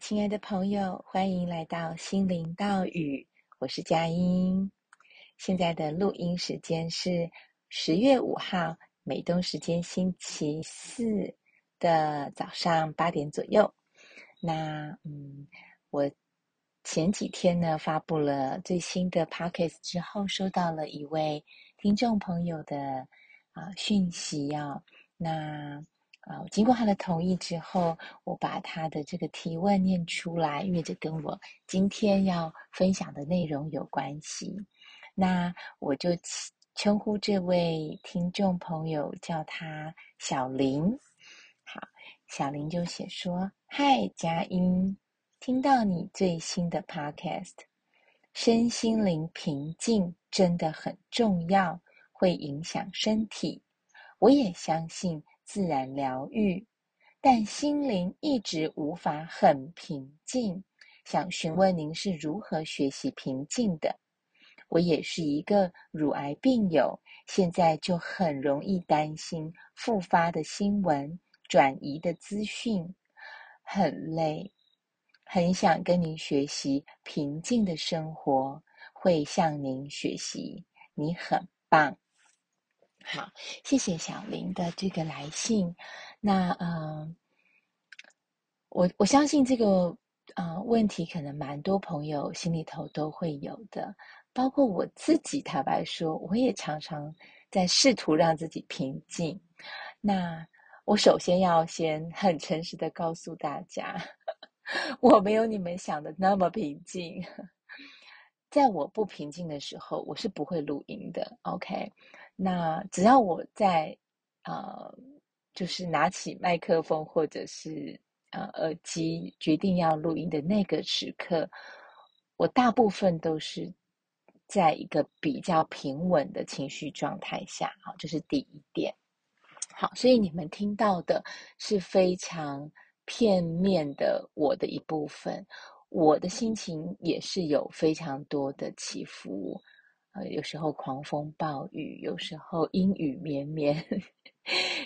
亲爱的朋友，欢迎来到心灵道语，我是佳音。现在的录音时间是十月五号，美东时间星期四的早上八点左右。那嗯，我前几天呢发布了最新的 Podcast 之后，收到了一位听众朋友的啊讯息哦。那啊，经过他的同意之后，我把他的这个提问念出来，因为这跟我今天要分享的内容有关系。那我就称呼这位听众朋友叫他小林。好，小林就写说：“嗨，佳音，听到你最新的 Podcast，身心灵平静真的很重要，会影响身体。我也相信。”自然疗愈，但心灵一直无法很平静。想询问您是如何学习平静的？我也是一个乳癌病友，现在就很容易担心复发的新闻、转移的资讯，很累，很想跟您学习平静的生活，会向您学习，你很棒。好，谢谢小林的这个来信。那嗯、我我相信这个啊、呃、问题可能蛮多朋友心里头都会有的，包括我自己。坦白说，我也常常在试图让自己平静。那我首先要先很诚实的告诉大家，我没有你们想的那么平静。在我不平静的时候，我是不会录音的。OK。那只要我在，呃，就是拿起麦克风或者是呃耳机，决定要录音的那个时刻，我大部分都是在一个比较平稳的情绪状态下，好，这是第一点。好，所以你们听到的是非常片面的我的一部分，我的心情也是有非常多的起伏。有时候狂风暴雨，有时候阴雨绵绵，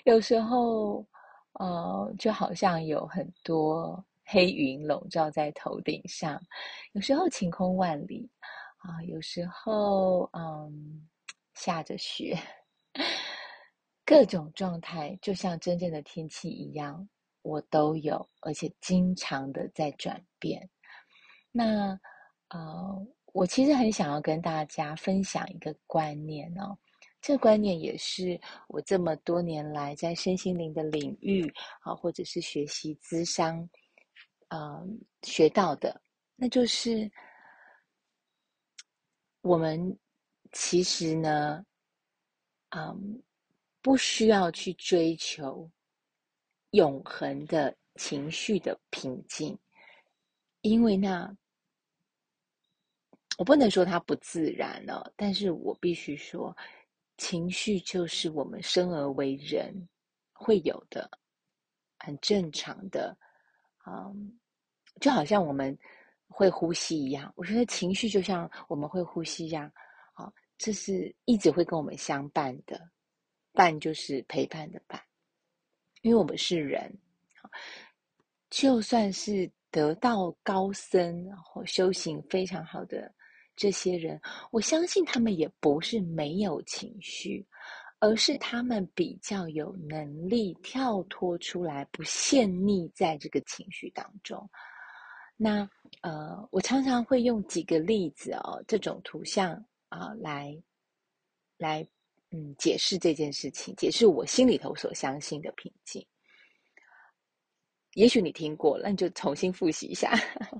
有时候呃，就好像有很多黑云笼罩在头顶上，有时候晴空万里啊，有时候嗯下着雪，各种状态就像真正的天气一样，我都有，而且经常的在转变。那呃。我其实很想要跟大家分享一个观念哦，这个观念也是我这么多年来在身心灵的领域啊，或者是学习咨商，嗯，学到的，那就是我们其实呢，嗯，不需要去追求永恒的情绪的平静，因为那。我不能说它不自然了，哦，但是我必须说，情绪就是我们生而为人会有的，很正常的，嗯，就好像我们会呼吸一样。我觉得情绪就像我们会呼吸一样，啊，这是一直会跟我们相伴的，伴就是陪伴的伴，因为我们是人，就算是得道高僧，然后修行非常好的。这些人，我相信他们也不是没有情绪，而是他们比较有能力跳脱出来，不陷溺在这个情绪当中。那呃，我常常会用几个例子哦，这种图像啊、呃，来来嗯解释这件事情，解释我心里头所相信的平静。也许你听过，那你就重新复习一下。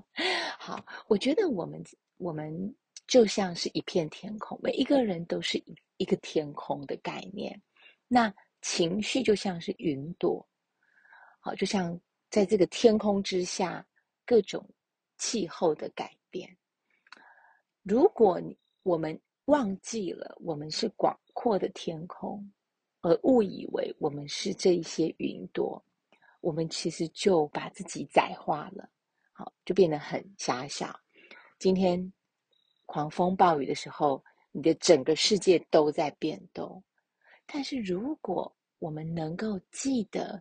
好，我觉得我们我们。就像是一片天空，每一个人都是一一个天空的概念。那情绪就像是云朵，好，就像在这个天空之下，各种气候的改变。如果我们忘记了我们是广阔的天空，而误以为我们是这一些云朵，我们其实就把自己窄化了，好，就变得很狭小。今天。狂风暴雨的时候，你的整个世界都在变动。但是，如果我们能够记得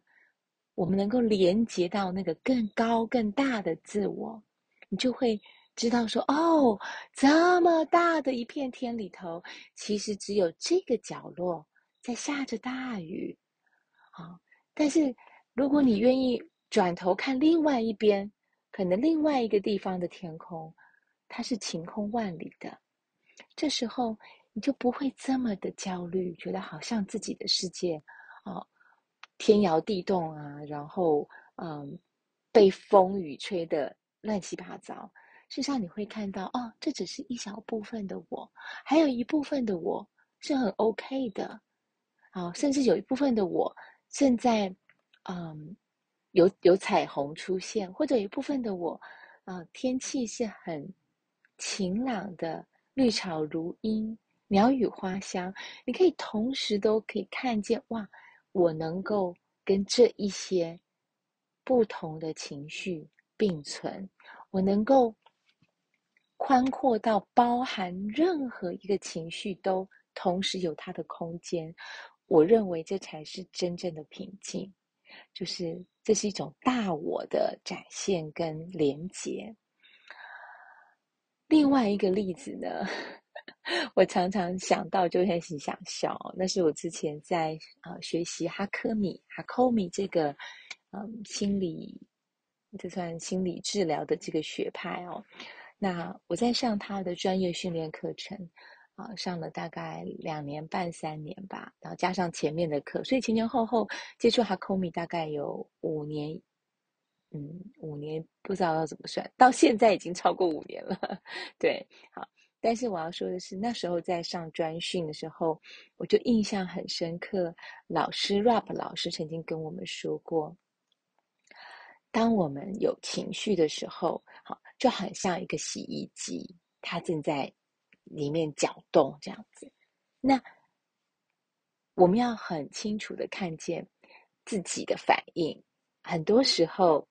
我们能够连接到那个更高更大的自我，你就会知道说，哦，这么大的一片天里头，其实只有这个角落在下着大雨，啊，但是如果你愿意转头看另外一边，可能另外一个地方的天空，它是晴空万里的，这时候你就不会这么的焦虑，觉得好像自己的世界，啊。天摇地动啊，然后嗯，被风雨吹得乱七八糟。事实上，你会看到哦，这只是一小部分的我，还有一部分的我是很 OK 的，啊、甚至有一部分的我正在嗯，有有彩虹出现，或者一部分的我，啊、天气是很晴朗的，绿草如茵，鸟语花香，你可以同时都可以看见哇。我能够跟这一些不同的情绪并存，我能够宽阔到包含任何一个情绪都同时有它的空间。我认为这才是真正的平静，就是这是一种大我的展现跟连结。另外一个例子呢？我常常想到就开始想笑，那是我之前在啊、学习哈科米哈科米这个嗯、心理，这算心理治疗的这个学派哦。那我在上他的专业训练课程啊、上了大概两年半三年吧，然后加上前面的课，所以前前后后接触哈科米大概有五年，嗯，五年不知道要怎么算，到现在已经超过五年了，对，好。但是我要说的是，那时候在上专训的时候，我就印象很深刻。老师 Rap 老师曾经跟我们说过，当我们有情绪的时候，好，就很像一个洗衣机，它正在里面搅动这样子。那我们要很清楚的看见自己的反应。很多时候，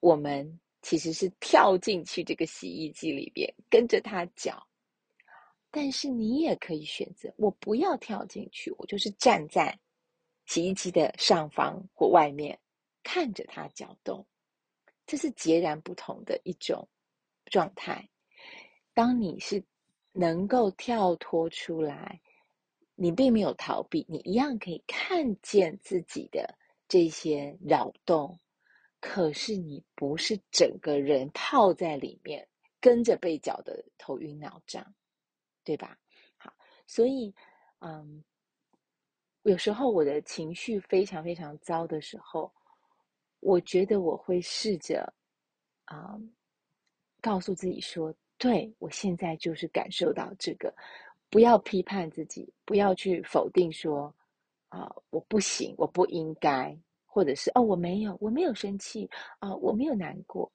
我们其实是跳进去这个洗衣机里边，跟着它搅。但是你也可以选择，我不要跳进去，我就是站在洗衣机的上方或外面，看着它搅动，这是截然不同的一种状态。当你是能够跳脱出来，你并没有逃避，你一样可以看见自己的这些扰动，可是你不是整个人泡在里面，跟着被搅得头晕脑胀。对吧？好，所以，嗯，有时候我的情绪非常非常糟的时候，我觉得我会试着，啊、告诉自己说，对，我现在就是感受到这个，不要批判自己，不要去否定说，啊，我不行，我不应该，或者是哦，我没有，我没有生气，啊，我没有难过，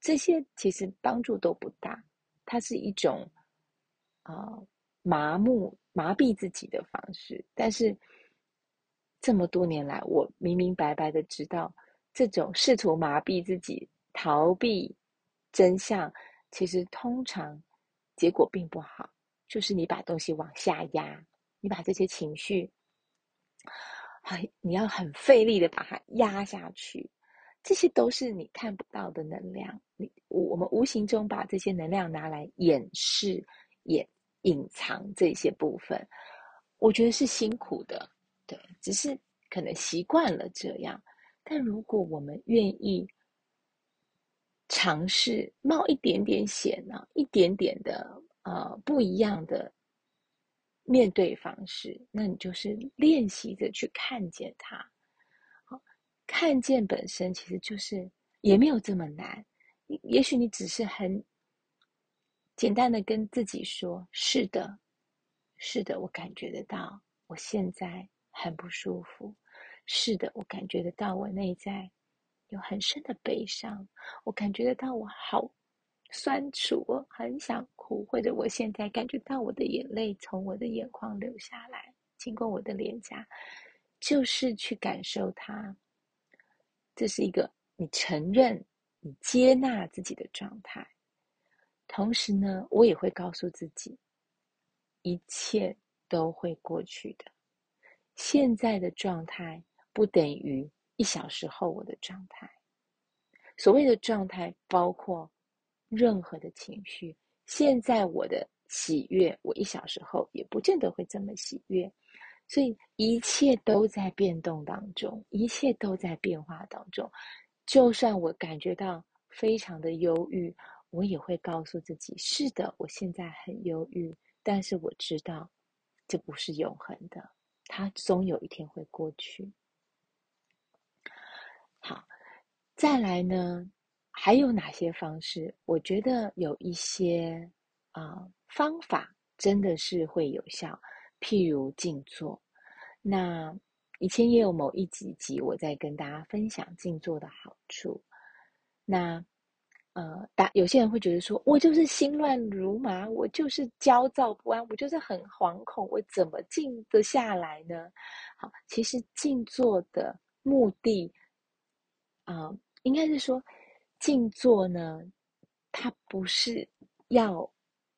这些其实帮助都不大，它是一种。啊、麻木、麻痹自己的方式，但是这么多年来，我明明白白的知道，这种试图麻痹自己、逃避真相，其实通常结果并不好。就是你把东西往下压，你把这些情绪，很，你要很费力的把它压下去，这些都是你看不到的能量。你我我们无形中把这些能量拿来掩饰。也隐藏这些部分，我觉得是辛苦的，对，只是可能习惯了这样。但如果我们愿意尝试冒一点点险呢，一点点的呃不一样的面对方式，那你就是练习着去看见它。好，看见本身其实就是也没有这么难，也许你只是很。简单的跟自己说：“是的，是的，我感觉得到，我现在很不舒服。是的，我感觉得到，我内在有很深的悲伤。我感觉得到，我好酸楚，我很想哭，或者我现在感觉到我的眼泪从我的眼眶流下来，经过我的脸颊，就是去感受它。这是一个你承认、你接纳自己的状态。”同时呢，我也会告诉自己，一切都会过去的。现在的状态不等于一小时后我的状态。所谓的状态，包括任何的情绪。现在我的喜悦，我一小时后也不见得会这么喜悦。所以一切都在变动当中，一切都在变化当中。就算我感觉到非常的忧郁，我也会告诉自己：是的，我现在很忧郁，但是我知道这不是永恒的，它总有一天会过去。好，再来呢，还有哪些方式？我觉得有一些啊、方法真的是会有效，譬如静坐。那以前也有某一几集我在跟大家分享静坐的好处。那呃，大有些人会觉得说，我就是心乱如麻，我就是焦躁不安，我就是很惶恐，我怎么静得下来呢？好，其实静坐的目的。啊、应该是说，静坐呢，它不是要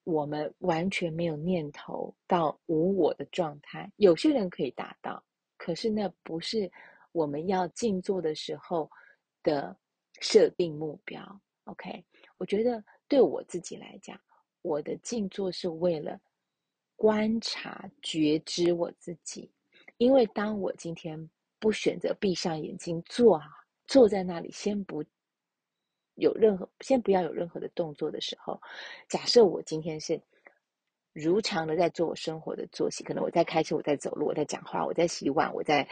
我们完全没有念头到无我的状态。有些人可以达到，可是那不是我们要静坐的时候的设定目标。OK，我觉得对我自己来讲，我的静坐是为了观察、觉知我自己。因为当我今天不选择闭上眼睛坐啊。坐在那里，先不有任何，先不要有任何的动作的时候，假设我今天是如常的在做我生活的作息，可能我在开车，我在走路，我在讲话，我在洗碗，我在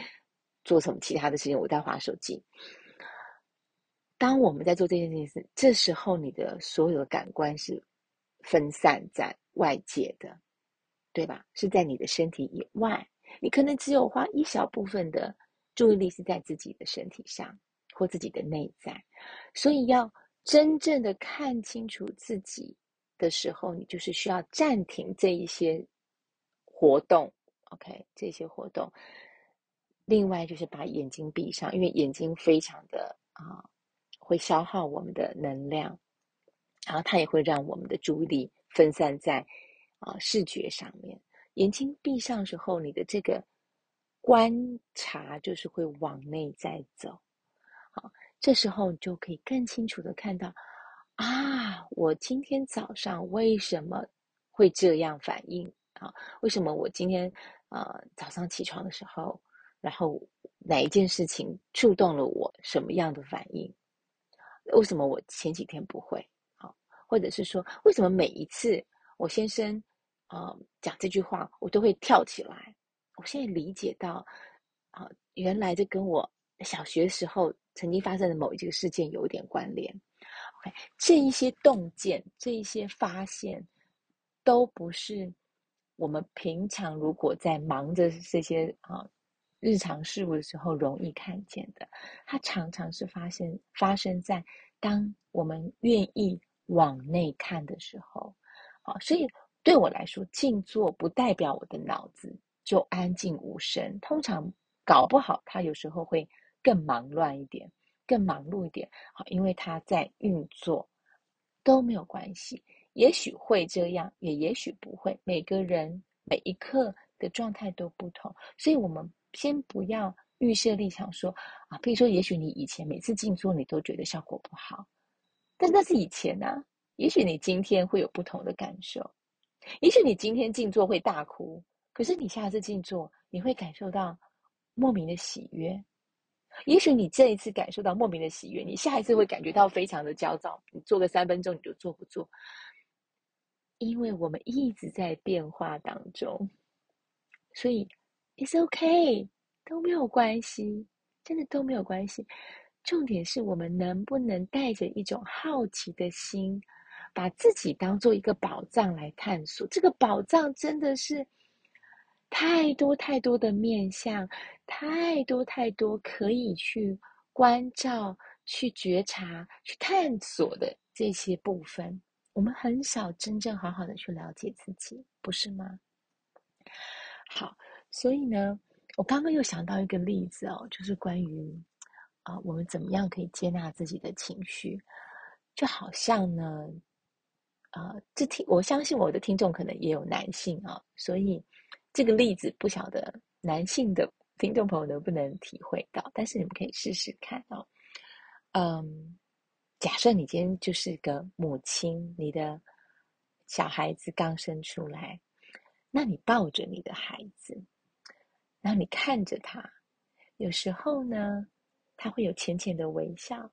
做什么其他的事情，我在划手机。当我们在做这件事情，这时候你的所有的感官是分散在外界的，对吧？是在你的身体以外，你可能只有花一小部分的注意力是在自己的身体上。或自己的内在，所以要真正的看清楚自己的时候，你就是需要暂停这一些活动，OK，这些活动。另外就是把眼睛闭上，因为眼睛非常的啊，会消耗我们的能量，然后它也会让我们的注意力分散在啊视觉上面。眼睛闭上时候，你的这个观察就是会往内在走。这时候你就可以更清楚的看到，啊，我今天早上为什么会这样反应啊？为什么我今天呃早上起床的时候，然后哪一件事情触动了我什么样的反应？为什么我前几天不会？啊，或者是说，为什么每一次我先生啊讲这句话，我都会跳起来？我现在理解到，啊，原来这跟我小学时候。曾经发生的某一个事件有一点关联，OK，这一些洞见，这一些发现，都不是我们平常如果在忙着这些啊日常事务的时候容易看见的，它常常是发生发生在当我们愿意往内看的时候，啊，所以对我来说，静坐不代表我的脑子就安静无声，通常搞不好它有时候会。更忙乱一点，更忙碌一点，好，因为他在运作，都没有关系。也许会这样，也也许不会。每个人每一刻的状态都不同，所以我们先不要预设立场说啊，比如说，也许你以前每次静坐你都觉得效果不好，但那是以前啊。也许你今天会有不同的感受，也许你今天静坐会大哭，可是你下次静坐你会感受到莫名的喜悦。也许你这一次感受到莫名的喜悦，你下一次会感觉到非常的焦躁。你坐个三分钟你就坐不住，因为我们一直在变化当中，所以 it's okay 都没有关系，真的都没有关系。重点是我们能不能带着一种好奇的心，把自己当做一个宝藏来探索。这个宝藏真的是。太多太多的面向，太多太多可以去关照、去觉察、去探索的这些部分，我们很少真正好好的去了解自己，不是吗？好，所以呢，我刚刚又想到一个例子哦，就是关于啊、我们怎么样可以接纳自己的情绪，就好像呢，啊、呃，这听我相信我的听众可能也有男性啊、哦，所以。这个例子不晓得男性的听众朋友能不能体会到？但是你们可以试试看哦。嗯，假设你今天就是个母亲，你的小孩子刚生出来，那你抱着你的孩子，然后你看着他，有时候呢，他会有浅浅的微笑，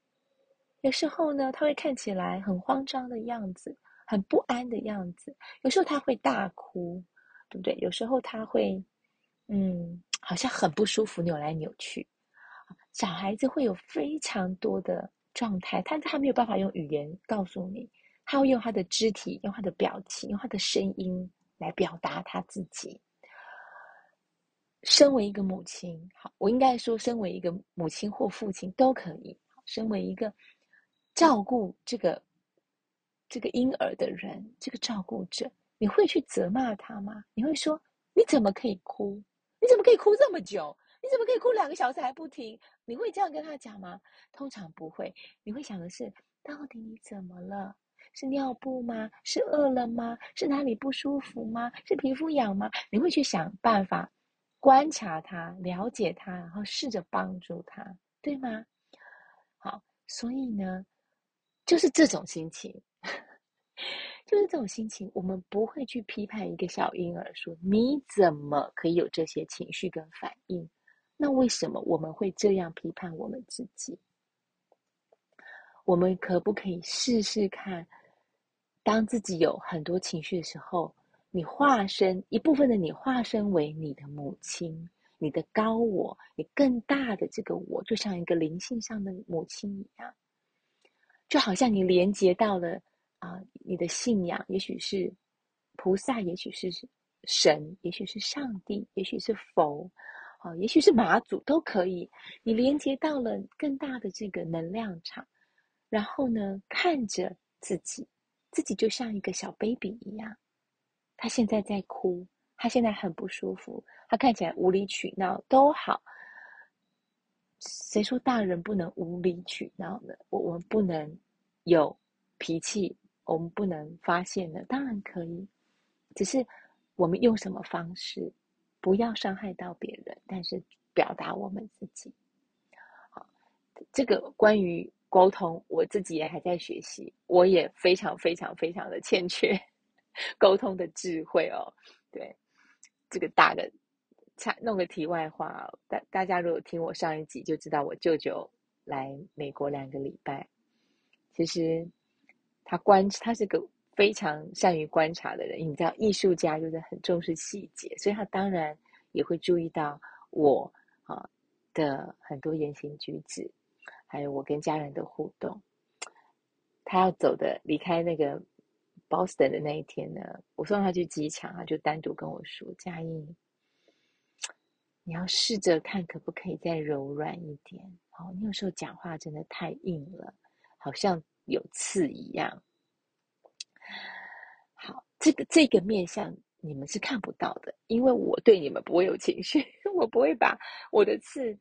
有时候呢，他会看起来很慌张的样子，很不安的样子，有时候他会大哭，对不对？有时候他会，嗯，好像很不舒服，扭来扭去。小孩子会有非常多的状态，但是他没有办法用语言告诉你，他会用他的肢体、用他的表情、用他的声音来表达他自己。身为一个母亲，好，我应该说，身为一个母亲或父亲都可以。身为一个照顾这个这个婴儿的人，这个照顾者，你会去责骂他吗？你会说，你怎么可以哭？你怎么可以哭这么久？你怎么可以哭两个小时还不停？你会这样跟他讲吗？通常不会。你会想的是，到底你怎么了？是尿布吗？是饿了吗？是哪里不舒服吗？是皮肤痒吗？你会去想办法观察他，了解他，然后试着帮助他，对吗？好，所以呢，就是这种心情。就是这种心情，我们不会去批判一个小婴儿说，你怎么可以有这些情绪跟反应？那为什么我们会这样批判我们自己？我们可不可以试试看，当自己有很多情绪的时候，你化身一部分的你化身为你的母亲，你的高我，你更大的这个我，就像一个灵性上的母亲一样，就好像你连接到了。你的信仰也许是菩萨，也许是神，也许是上帝，也许是佛，啊、也许是马祖，都可以。你连接到了更大的这个能量场，然后呢，看着自己，自己就像一个小 baby 一样，他现在在哭，他现在很不舒服，他看起来无理取闹都好。谁说大人不能无理取闹呢？我我们不能有脾气。我们不能发现的，当然可以，只是我们用什么方式，不要伤害到别人，但是表达我们自己。好，这个关于沟通，我自己也还在学习，我也非常非常非常的欠缺 沟通的智慧哦。对，这个大的，弄个题外话，大大家如果听我上一集就知道，我舅舅来美国两个礼拜，其实。他观，他是个非常善于观察的人。你知道，艺术家就是很重视细节，所以他当然也会注意到我啊的很多言行举止，还有我跟家人的互动。他要走的离开那个 Boston 的那一天呢，我送他去机场，他就单独跟我说：“佳音，你要试着看可不可以再柔软一点。哦，你有时候讲话真的太硬了，好像。”有刺一样，好，这个这个面相你们是看不到的，因为我对你们不会有情绪，我不会把我的刺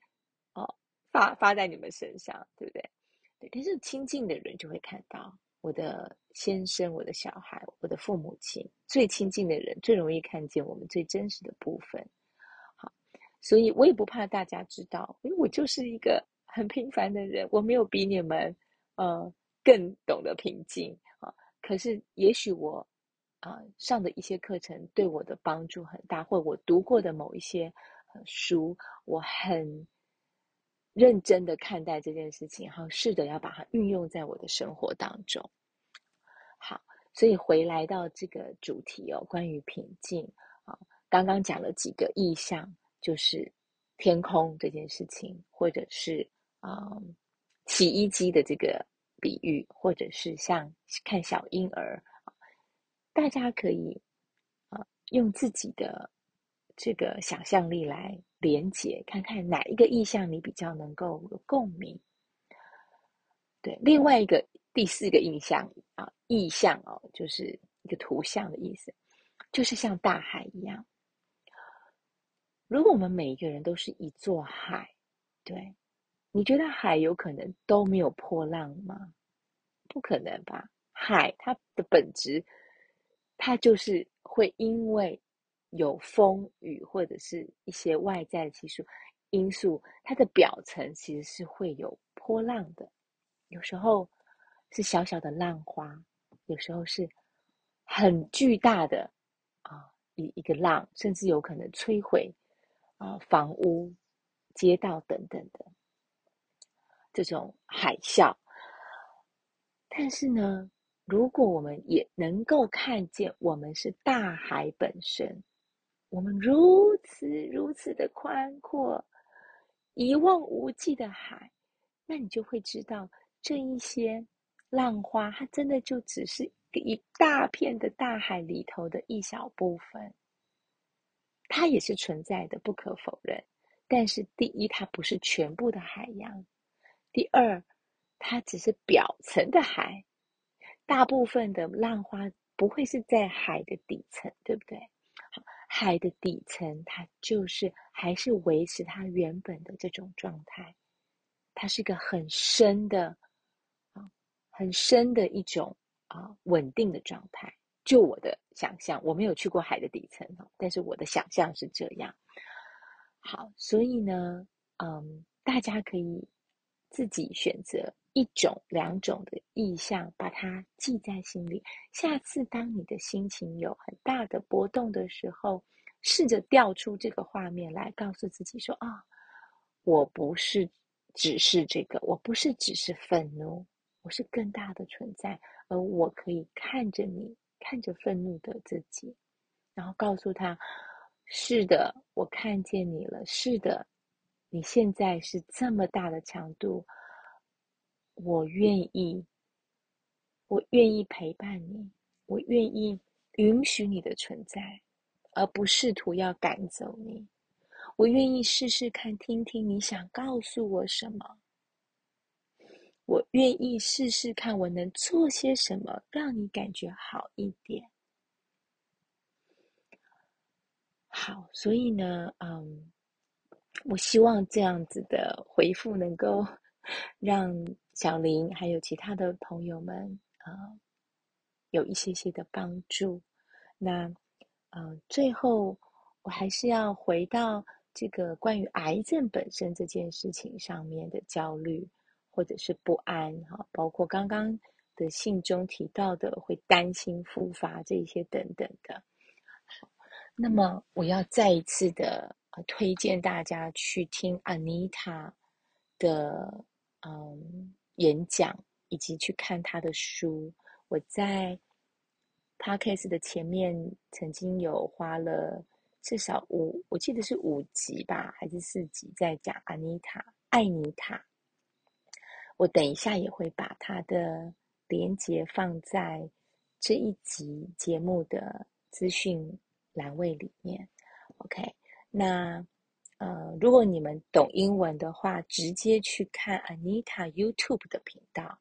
哦发发在你们身上，对不对？对，但是亲近的人就会看到我的先生、我的小孩、我的父母亲，最亲近的人最容易看见我们最真实的部分。好，所以我也不怕大家知道，因为我就是一个很平凡的人，我没有比你们呃。更懂得平静啊！可是也许我啊上的一些课程对我的帮助很大，或我读过的某一些书，我很认真的看待这件事情，然后试着要把它运用在我的生活当中。好，所以回来到这个主题哦，关于平静啊，刚刚讲了几个意象，就是天空这件事情，或者是啊洗衣机的这个。比喻，或者是像看小婴儿，大家可以啊用自己的这个想象力来连接，看看哪一个意象你比较能够有共鸣。对，另外一个第四个印象啊，意象哦，就是一个图像的意思，就是像大海一样。如果我们每一个人都是一座海，对。你觉得海有可能都没有波浪吗？不可能吧！海它的本质，它就是会因为有风雨或者是一些外在的气数，因素，它的表层其实是会有波浪的，有时候是小小的浪花，有时候是很巨大的啊一一个浪，甚至有可能摧毁啊房屋、街道等等的这种海啸。但是呢，如果我们也能够看见，我们是大海本身，我们如此如此的宽阔。一望无际的海，那你就会知道，这一些浪花，它真的就只是一大片的大海里头的一小部分。它也是存在的，不可否认。但是，第一，它不是全部的海洋；第二，它只是表层的海。大部分的浪花不会是在海的底层，对不对？海的底层，它就是还是维持它原本的这种状态，它是一个很深的啊，很深的一种啊稳定的状态。就我的想象，我没有去过海的底层，但是我的想象是这样。好，所以呢，嗯，大家可以自己选择。一种、两种的意象，把它记在心里。下次当你的心情有很大的波动的时候，试着调出这个画面来，告诉自己说：“啊、哦，我不是只是这个，我不是只是愤怒，我是更大的存在，而我可以看着你，看着愤怒的自己，然后告诉他：是的，我看见你了。是的，你现在是这么大的强度。”我愿意，我愿意陪伴你，我愿意允许你的存在，而不试图要赶走你。我愿意试试看，听听你想告诉我什么。我愿意试试看，我能做些什么让你感觉好一点。好，所以呢，嗯，我希望这样子的回复能够 让。小林还有其他的朋友们，呃，有一些些的帮助。那，呃，最后我还是要回到这个关于癌症本身这件事情上面的焦虑或者是不安，哈，包括刚刚的信中提到的会担心复发这些等等的。那么我要再一次的，推荐大家去听 Anita 的，嗯。演讲以及去看她的书，我在 Podcast 的前面曾经有花了至少五，我记得是五集吧，还是四集，在讲安妮塔、艾妮塔。我等一下也会把他的连结放在这一集节目的资讯栏位里面。OK，那。呃，如果你们懂英文的话，直接去看 Anita YouTube 的频道，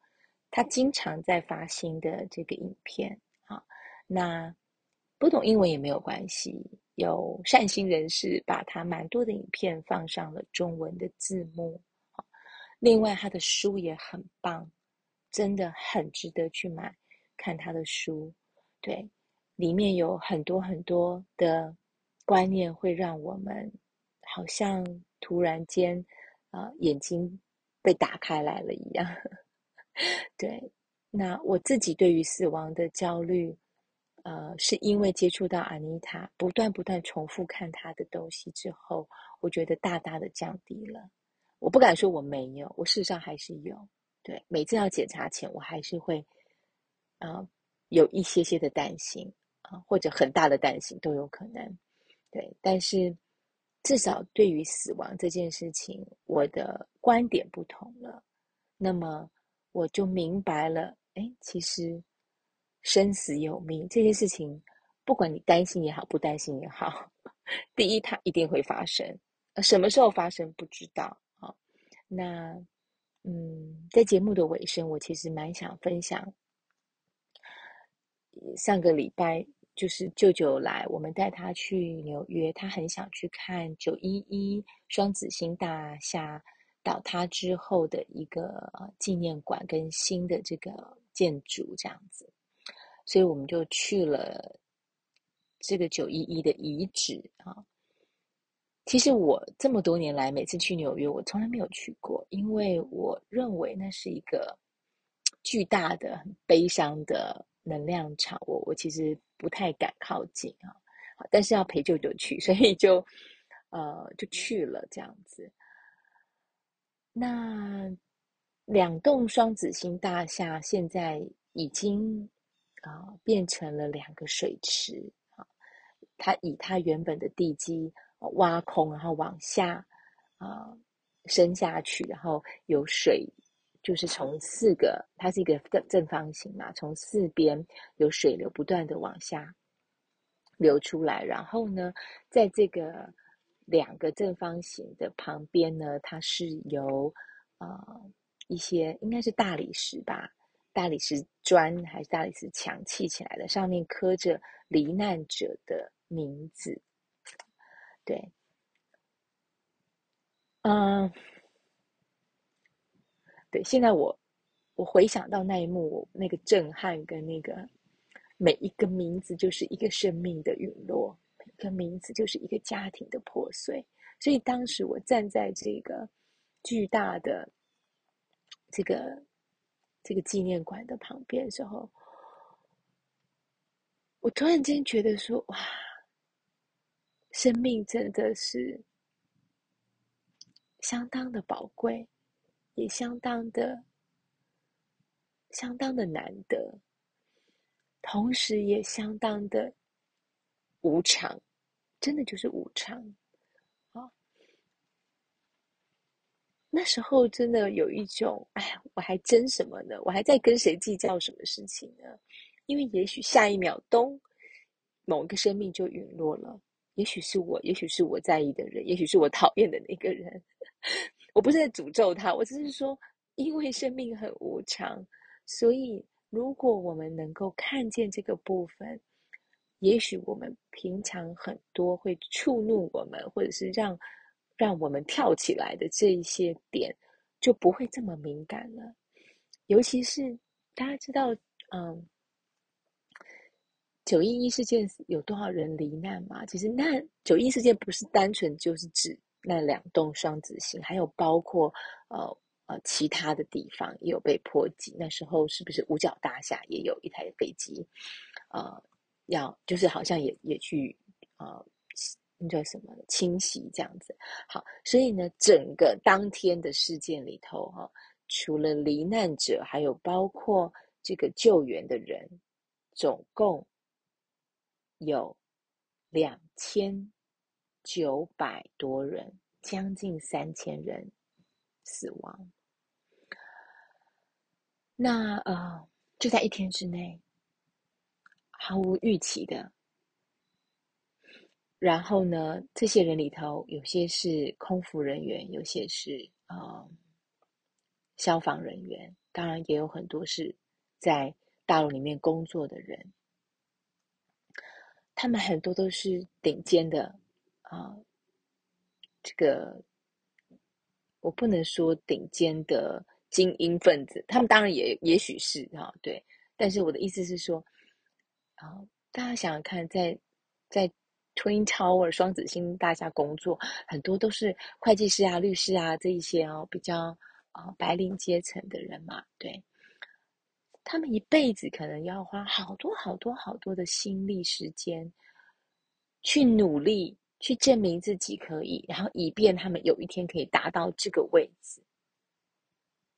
她经常在发新的这个影片。好，那不懂英文也没有关系，有善心人士把他蛮多的影片放上了中文的字幕。另外他的书也很棒，真的很值得去买看他的书。对，里面有很多很多的观念会让我们。好像突然间，啊、眼睛被打开来了一样。对，那我自己对于死亡的焦虑，呃，是因为接触到阿妮塔，不断不断重复看她的东西之后，我觉得大大的降低了。我不敢说我没有，我事实上还是有。对，每次要检查前，我还是会，啊、有一些些的担心啊、或者很大的担心都有可能。对，但是。至少对于死亡这件事情，我的观点不同了，那么我就明白了。哎，其实生死有命这件事情，不管你担心也好，不担心也好，第一它一定会发生，什么时候发生不知道。啊，那嗯，在节目的尾声，我其实蛮想分享上个礼拜。就是舅舅来，我们带他去纽约，他很想去看九一一双子星大厦倒塌之后的一个纪念馆跟新的这个建筑这样子，所以我们就去了这个九一一的遗址啊。其实我这么多年来，每次去纽约，我从来没有去过，因为我认为那是一个巨大的、很悲伤的能量场，我我其实不太敢靠近啊。但是要陪舅舅去，所以就呃就去了这样子。那两栋双子星大厦现在已经啊、变成了两个水池啊，它以它原本的地基。挖空，然后往下啊、呃、深下去，然后有水，就是从四个，它是一个正正方形嘛，从四边有水流不断的往下流出来，然后呢，在这个两个正方形的旁边呢，它是由呃一些应该是大理石吧，大理石砖还是大理石墙砌起来的，上面刻着罹难者的名字。对，嗯，现在我我回想到那一幕，那个震撼跟那个每一个名字就是一个生命的陨落，每个名字就是一个家庭的破碎。所以当时我站在这个巨大的这个这个纪念馆的旁边的时候，我突然间觉得说，哇！生命真的是相当的宝贵，也相当的、相当的难得，同时也相当的无常，真的就是无常啊！那时候真的有一种，哎呀，我还争什么呢？我还在跟谁计较什么事情呢？因为也许下一秒咚，某一个生命就陨落了。也许是我，也许是我在意的人，也许是我讨厌的那个人。我不是在诅咒他，我只是说，因为生命很无常，所以如果我们能够看见这个部分，也许我们平常很多会触怒我们，或者是让让我们跳起来的这一些点，就不会这么敏感了。尤其是大家知道，嗯。九一一事件有多少人罹难吗？其实难九一事件不是单纯就是指那两栋双子星，还有包括呃呃其他的地方也有被波及。那时候是不是五角大厦也有一台飞机，呃，要就是好像也也去呃那叫什么侵袭这样子。好，所以呢，整个当天的事件里头哈、哦，除了罹难者，还有包括这个救援的人，总共。有两千九百多人，将近三千人死亡。那呃，就在一天之内，毫无预期的。然后呢，这些人里头，有些是空服人员，有些是呃消防人员，当然也有很多是在大楼里面工作的人。他们很多都是顶尖的啊、这个我不能说顶尖的精英分子，他们当然也也许是哈、哦，对。但是我的意思是说，啊、大家想想看，在在 Twin Tower 双子星大厦工作，很多都是会计师啊、律师啊这一些哦，比较啊、白领阶层的人嘛，对。他们一辈子可能要花好多好多好多的心力时间，去努力去证明自己可以，然后以便他们有一天可以达到这个位置。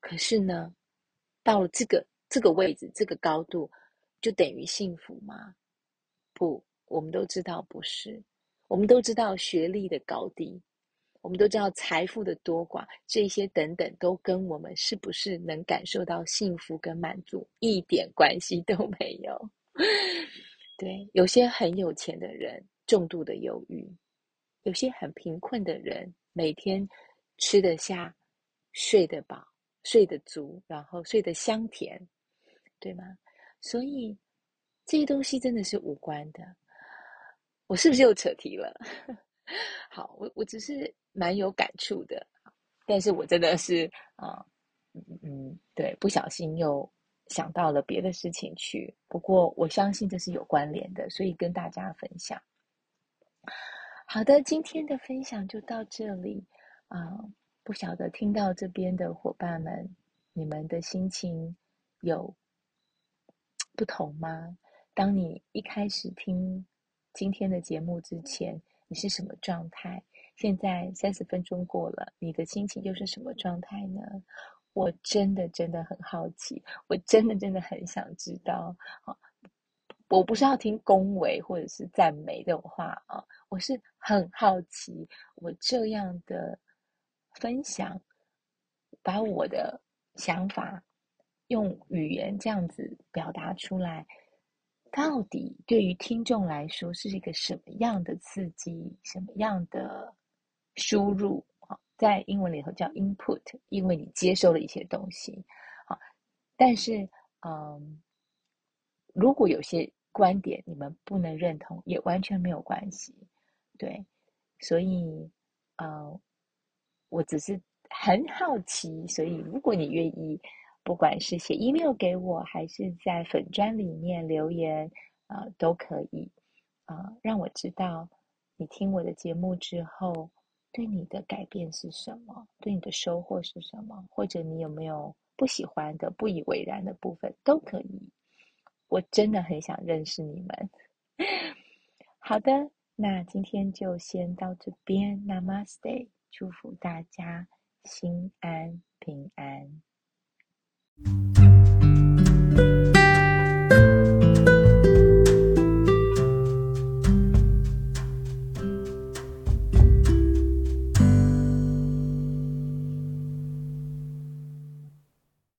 可是呢，到了这个这个位置这个高度，就等于幸福吗？不，我们都知道不是。我们都知道学历的高低。我们都知道财富的多寡，这些等等都跟我们是不是能感受到幸福跟满足一点关系都没有。对，有些很有钱的人重度的忧郁，有些很贫困的人每天吃得下、睡得饱、睡得足，然后睡得香甜，对吗？所以这些东西真的是无关的。我是不是又扯题了？好，我我只是。蛮有感触的，但是我真的是啊，嗯嗯，对，不小心又想到了别的事情去。不过我相信这是有关联的，所以跟大家分享。好的，今天的分享就到这里啊、不晓得听到这边的伙伴们，你们的心情有不同吗？当你一开始听今天的节目之前，你是什么状态？现在三十分钟过了，你的心情又是什么状态呢？我真的真的很好奇，我真的真的很想知道。好，我不是要听恭维或者是赞美这种话啊，我是很好奇，我这样的分享，把我的想法用语言这样子表达出来。到底对于听众来说是一个什么样的刺激，什么样的输入？在英文里头叫 input，因为你接收了一些东西啊。但是，嗯，如果有些观点你们不能认同，也完全没有关系。对，所以，嗯，我只是很好奇，所以如果你愿意。不管是写 email 给我，还是在粉专里面留言，啊、呃，都可以，啊、让我知道你听我的节目之后，对你的改变是什么，对你的收获是什么，或者你有没有不喜欢的、不以为然的部分，都可以。我真的很想认识你们。好的，那今天就先到这边。Namaste，祝福大家心安平安。